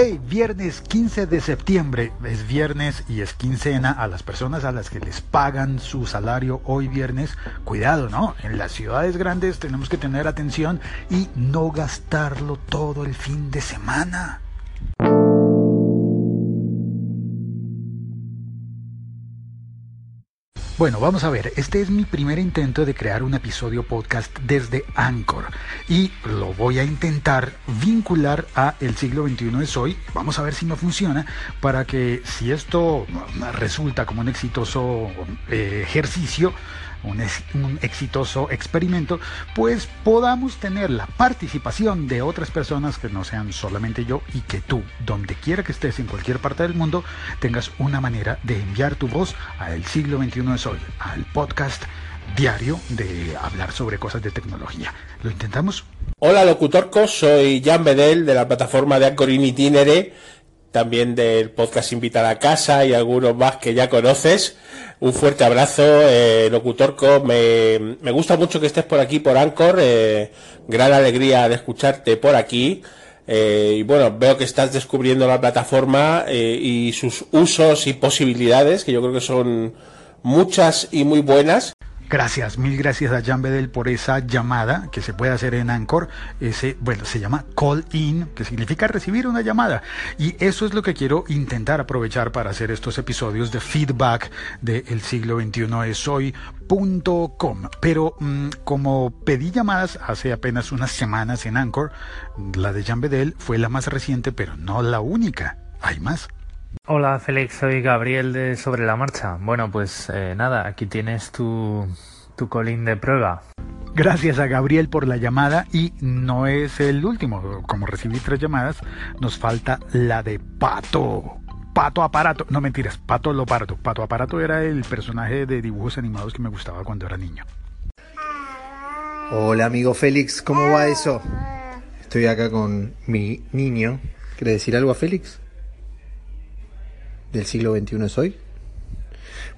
Hey, viernes 15 de septiembre, es viernes y es quincena a las personas a las que les pagan su salario hoy viernes. Cuidado, ¿no? En las ciudades grandes tenemos que tener atención y no gastarlo todo el fin de semana. Bueno, vamos a ver, este es mi primer intento de crear un episodio podcast desde Anchor y lo voy a intentar vincular a el siglo XXI es hoy. Vamos a ver si me funciona para que si esto resulta como un exitoso eh, ejercicio, un, exitoso experimento, pues podamos tener la participación de otras personas que no sean solamente yo y que tú, donde quiera que estés en cualquier parte del mundo, tengas una manera de enviar tu voz a El siglo XXI es hoy, al podcast diario de hablar sobre cosas de tecnología. ¿Lo intentamos? Hola locutorco, soy Jan Bedel de la plataforma de Anchor in Itinere también del podcast Invitar a Casa y algunos más que ya conoces. Un fuerte abrazo, eh, Locutorco. Me, me, gusta mucho que estés por aquí, por Anchor. Eh, gran alegría de escucharte por aquí. Eh, y bueno, veo que estás descubriendo la plataforma eh, y sus usos y posibilidades, que yo creo que son muchas y muy buenas. Gracias, mil gracias a Jan Bedel por esa llamada que se puede hacer en Anchor. Ese, bueno, se llama call in, que significa recibir una llamada. Y eso es lo que quiero intentar aprovechar para hacer estos episodios de feedback de El siglo XXI es hoy.com. Pero mmm, como pedí llamadas hace apenas unas semanas en Anchor, la de Jan Bedel fue la más reciente, pero no la única. Hay más. Hola Félix, soy Gabriel de Sobre la Marcha. Bueno, pues eh, nada, aquí tienes tu, tu colín de prueba. Gracias a Gabriel por la llamada y no es el último. Como recibí tres llamadas, nos falta la de Pato. Pato Aparato, no mentiras, Pato Lopardo. Pato Aparato era el personaje de dibujos animados que me gustaba cuando era niño. Hola amigo Félix, ¿cómo va eso? Estoy acá con mi niño. ¿Quiere decir algo a Félix? Del siglo XXI es hoy?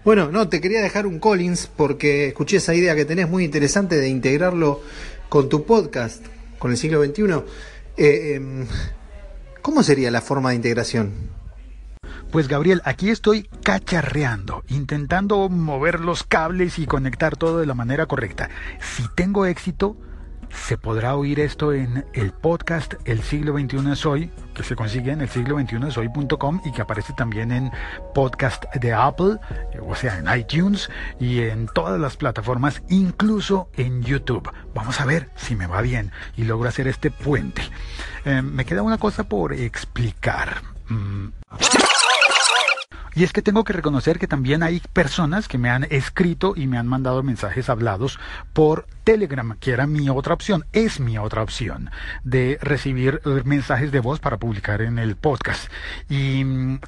Bueno, no, te quería dejar un Collins porque escuché esa idea que tenés muy interesante de integrarlo con tu podcast, con el siglo XXI. Eh, eh, ¿Cómo sería la forma de integración? Pues Gabriel, aquí estoy cacharreando, intentando mover los cables y conectar todo de la manera correcta. Si tengo éxito, se podrá oír esto en el podcast El siglo XXI es hoy, que se consigue en el siglo XXI y que aparece también en podcast de Apple, o sea, en iTunes y en todas las plataformas, incluso en YouTube. Vamos a ver si me va bien y logro hacer este puente. Eh, me queda una cosa por explicar. Mm. Y es que tengo que reconocer que también hay personas que me han escrito y me han mandado mensajes hablados por Telegram, que era mi otra opción, es mi otra opción de recibir mensajes de voz para publicar en el podcast. Y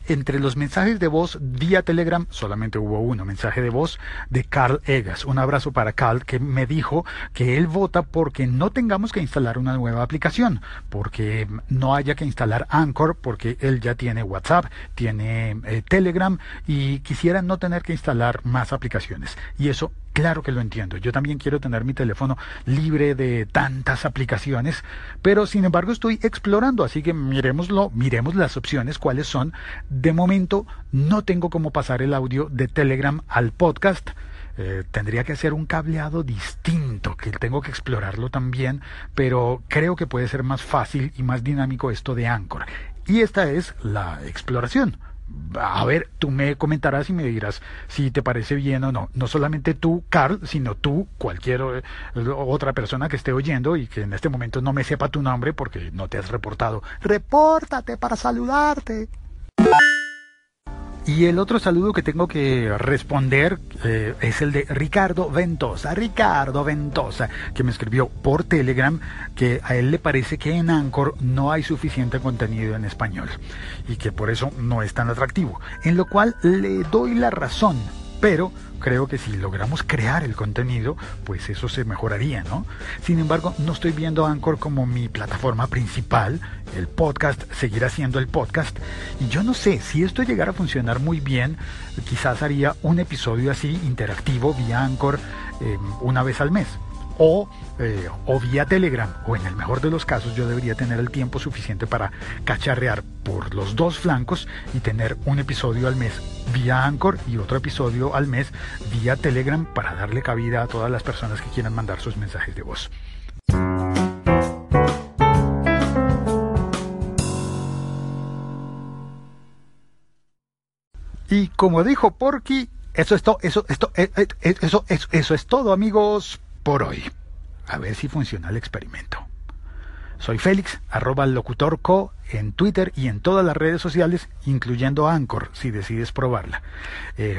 entre los mensajes de voz vía Telegram solamente hubo uno, mensaje de voz de Carl Egas. Un abrazo para Carl que me dijo que él vota porque no tengamos que instalar una nueva aplicación, porque no haya que instalar Anchor, porque él ya tiene WhatsApp, tiene eh, Telegram y quisiera no tener que instalar más aplicaciones. Y eso Claro que lo entiendo. Yo también quiero tener mi teléfono libre de tantas aplicaciones, pero sin embargo estoy explorando, así que miremoslo, miremos las opciones, cuáles son. De momento no tengo cómo pasar el audio de Telegram al podcast. Eh, tendría que hacer un cableado distinto, que tengo que explorarlo también, pero creo que puede ser más fácil y más dinámico esto de Anchor. Y esta es la exploración a ver, tú me comentarás y me dirás si te parece bien o no. No solamente tú, Carl, sino tú, cualquier eh, otra persona que esté oyendo y que en este momento no me sepa tu nombre porque no te has reportado. Repórtate para saludarte. Y el otro saludo que tengo que responder eh, es el de Ricardo Ventosa. Ricardo Ventosa, que me escribió por Telegram que a él le parece que en Anchor no hay suficiente contenido en español y que por eso no es tan atractivo. En lo cual le doy la razón, pero creo que si logramos crear el contenido, pues eso se mejoraría, ¿no? Sin embargo, no estoy viendo Anchor como mi plataforma principal, el podcast seguirá siendo el podcast, y yo no sé, si esto llegara a funcionar muy bien, quizás haría un episodio así interactivo vía Anchor eh, una vez al mes. O, eh, o vía Telegram, o en el mejor de los casos yo debería tener el tiempo suficiente para cacharrear por los dos flancos y tener un episodio al mes vía Anchor y otro episodio al mes vía Telegram para darle cabida a todas las personas que quieran mandar sus mensajes de voz. Y como dijo Porky, eso es todo, eso, esto, eh, eh, eh, eso, eso, eso es todo, amigos, por hoy. A ver si funciona el experimento. Soy Félix, arroba locutorco en Twitter y en todas las redes sociales, incluyendo Anchor, si decides probarla.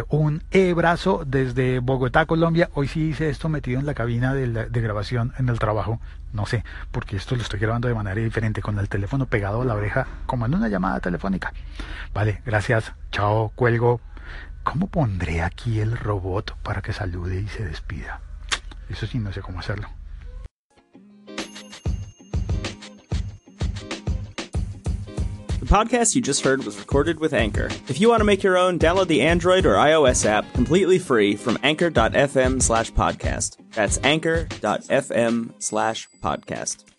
un e-brazo desde Bogotá, Colombia. Hoy sí hice esto metido en la cabina de, de, grabación en el trabajo. No sé, porque esto lo estoy grabando de manera diferente, con el teléfono pegado a la oreja, como en una llamada telefónica. Vale, gracias. Chao, cuelgo. ¿Cómo pondré aquí el robot para que salude y se despida? Eso sí, no sé cómo hacerlo. The podcast you just heard was recorded with Anchor. If you want to make your own, download the Android or iOS app completely free from anchor.fm slash podcast. That's anchor.fm slash podcast.